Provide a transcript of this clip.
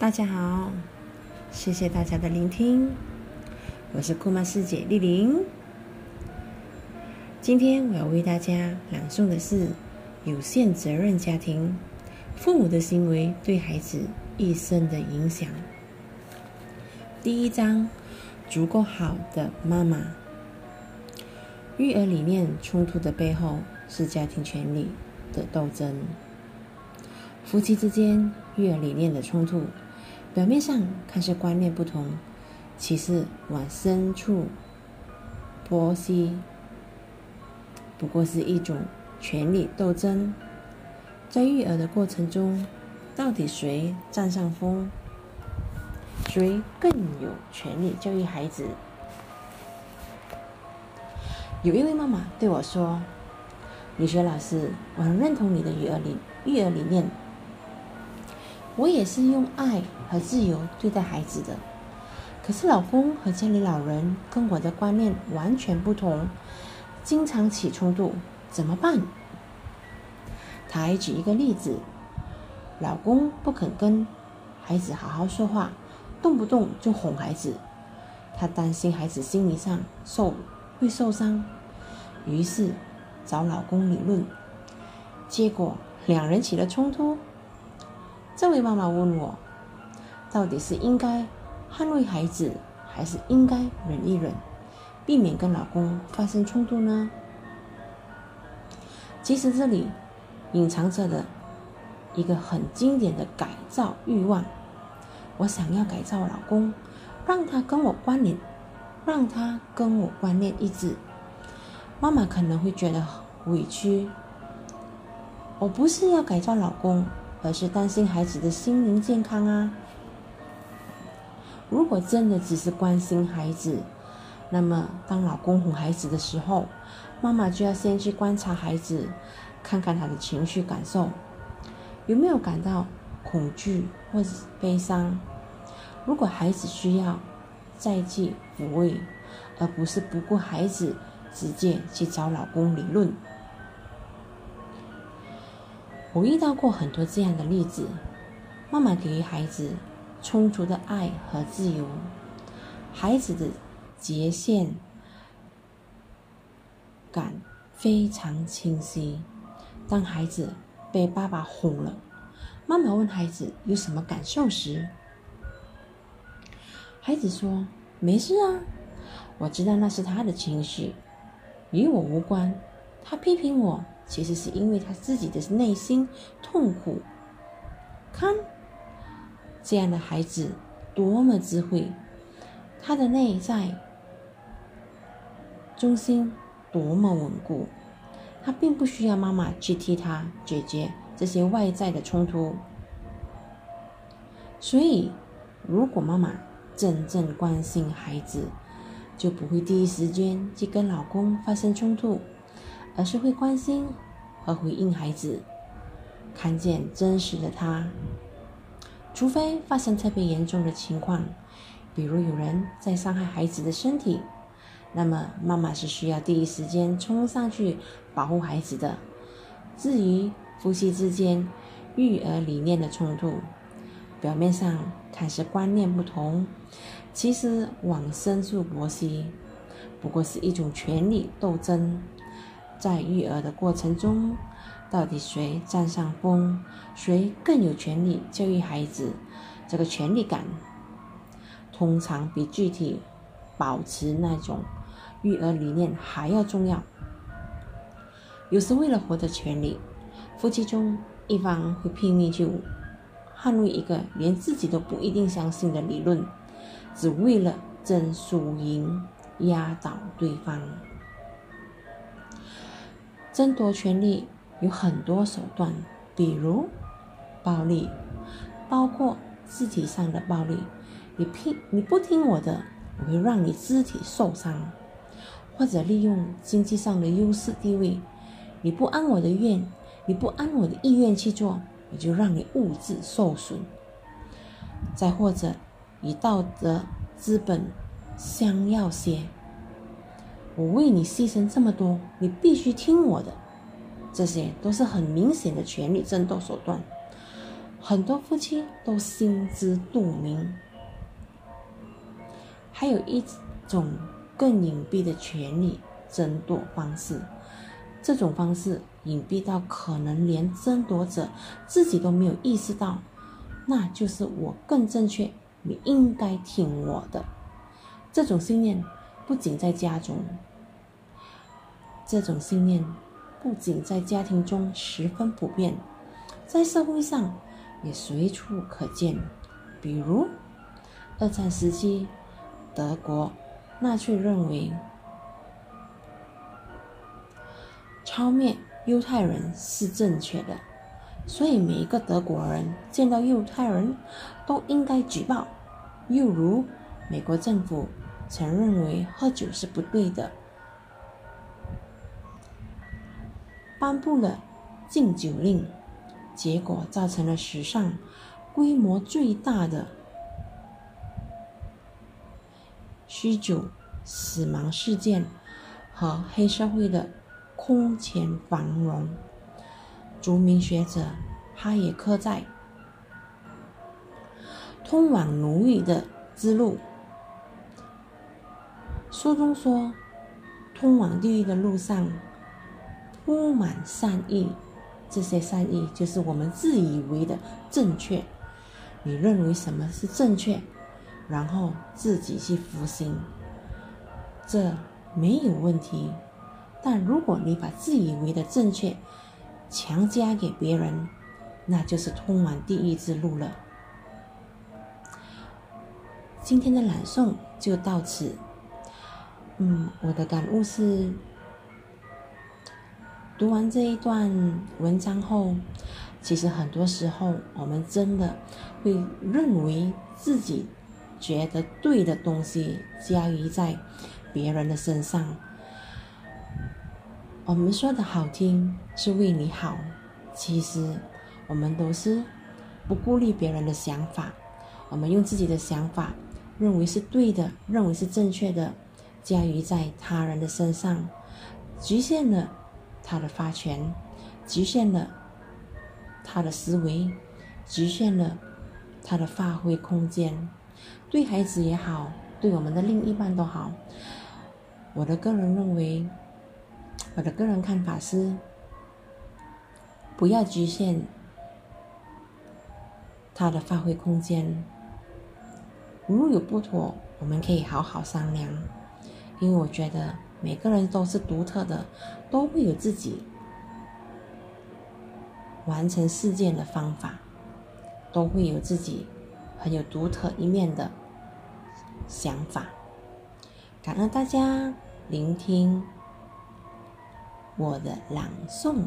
大家好，谢谢大家的聆听，我是库玛师姐丽玲。今天我要为大家朗诵的是《有限责任家庭：父母的行为对孩子一生的影响》。第一章：足够好的妈妈。育儿理念冲突的背后是家庭权力的斗争。夫妻之间育儿理念的冲突。表面上看是观念不同，其实往深处剖析，不过是一种权力斗争。在育儿的过程中，到底谁占上风？谁更有权利教育孩子？有一位妈妈对我说：“李雪老师，我很认同你的育儿理育儿理念。”我也是用爱和自由对待孩子的，可是老公和家里老人跟我的观念完全不同，经常起冲突，怎么办？他还举一个例子：老公不肯跟孩子好好说话，动不动就哄孩子，他担心孩子心理上受会受伤，于是找老公理论，结果两人起了冲突。这位妈妈问我：“到底是应该捍卫孩子，还是应该忍一忍，避免跟老公发生冲突呢？”其实这里隐藏着的一个很经典的改造欲望。我想要改造老公，让他跟我观念，让他跟我观念一致。妈妈可能会觉得委屈。我不是要改造老公。而是担心孩子的心灵健康啊！如果真的只是关心孩子，那么当老公哄孩子的时候，妈妈就要先去观察孩子，看看他的情绪感受，有没有感到恐惧或者悲伤。如果孩子需要再去抚慰，而不是不顾孩子，直接去找老公理论。我遇到过很多这样的例子，妈妈给予孩子充足的爱和自由，孩子的界限感非常清晰。当孩子被爸爸哄了，妈妈问孩子有什么感受时，孩子说：“没事啊，我知道那是他的情绪，与我无关。他批评我。”其实是因为他自己的内心痛苦。看，这样的孩子多么智慧，他的内在中心多么稳固，他并不需要妈妈去替他解决这些外在的冲突。所以，如果妈妈真正关心孩子，就不会第一时间去跟老公发生冲突。而是会关心和回应孩子，看见真实的他。除非发生特别严重的情况，比如有人在伤害孩子的身体，那么妈妈是需要第一时间冲上去保护孩子的。至于夫妻之间育儿理念的冲突，表面上看是观念不同，其实往深处剖析，不过是一种权力斗争。在育儿的过程中，到底谁占上风，谁更有权利教育孩子？这个权利感，通常比具体保持那种育儿理念还要重要。有时为了获得权利，夫妻中一方会拼命去捍卫一个连自己都不一定相信的理论，只为了争输赢，压倒对方。争夺权力有很多手段，比如暴力，包括肢体上的暴力。你拼你不听我的，我会让你肢体受伤；或者利用经济上的优势地位，你不按我的愿，你不按我的意愿去做，我就让你物质受损。再或者以道德资本相要挟。我为你牺牲这么多，你必须听我的。这些都是很明显的权力争斗手段。很多夫妻都心知肚明。还有一种更隐蔽的权利争夺方式，这种方式隐蔽到可能连争夺者自己都没有意识到，那就是我更正确，你应该听我的。这种信念不仅在家中，这种信念不仅在家庭中十分普遍，在社会上也随处可见。比如二战时期。德国纳粹认为，超灭犹太人是正确的，所以每一个德国人见到犹太人都应该举报。又如，美国政府曾认为喝酒是不对的，颁布了禁酒令，结果造成了史上规模最大的。酗酒死亡事件和黑社会的空前繁荣。著名学者哈耶克在《通往奴役的之路》书中说：“通往地狱的路上铺满善意，这些善意就是我们自以为的正确。你认为什么是正确？”然后自己去服刑，这没有问题。但如果你把自以为的正确强加给别人，那就是通往地狱之路了。今天的朗诵就到此。嗯，我的感悟是，读完这一段文章后，其实很多时候我们真的会认为自己。觉得对的东西加于在别人的身上，我们说的好听是为你好，其实我们都是不顾虑别人的想法，我们用自己的想法认为是对的，认为是正确的，加于在他人的身上，局限了他的发权，局限了他的思维，局限了他的发挥空间。对孩子也好，对我们的另一半都好。我的个人认为，我的个人看法是，不要局限他的发挥空间。如有不妥，我们可以好好商量。因为我觉得每个人都是独特的，都会有自己完成事件的方法，都会有自己很有独特一面的。想法，感恩大家聆听我的朗诵。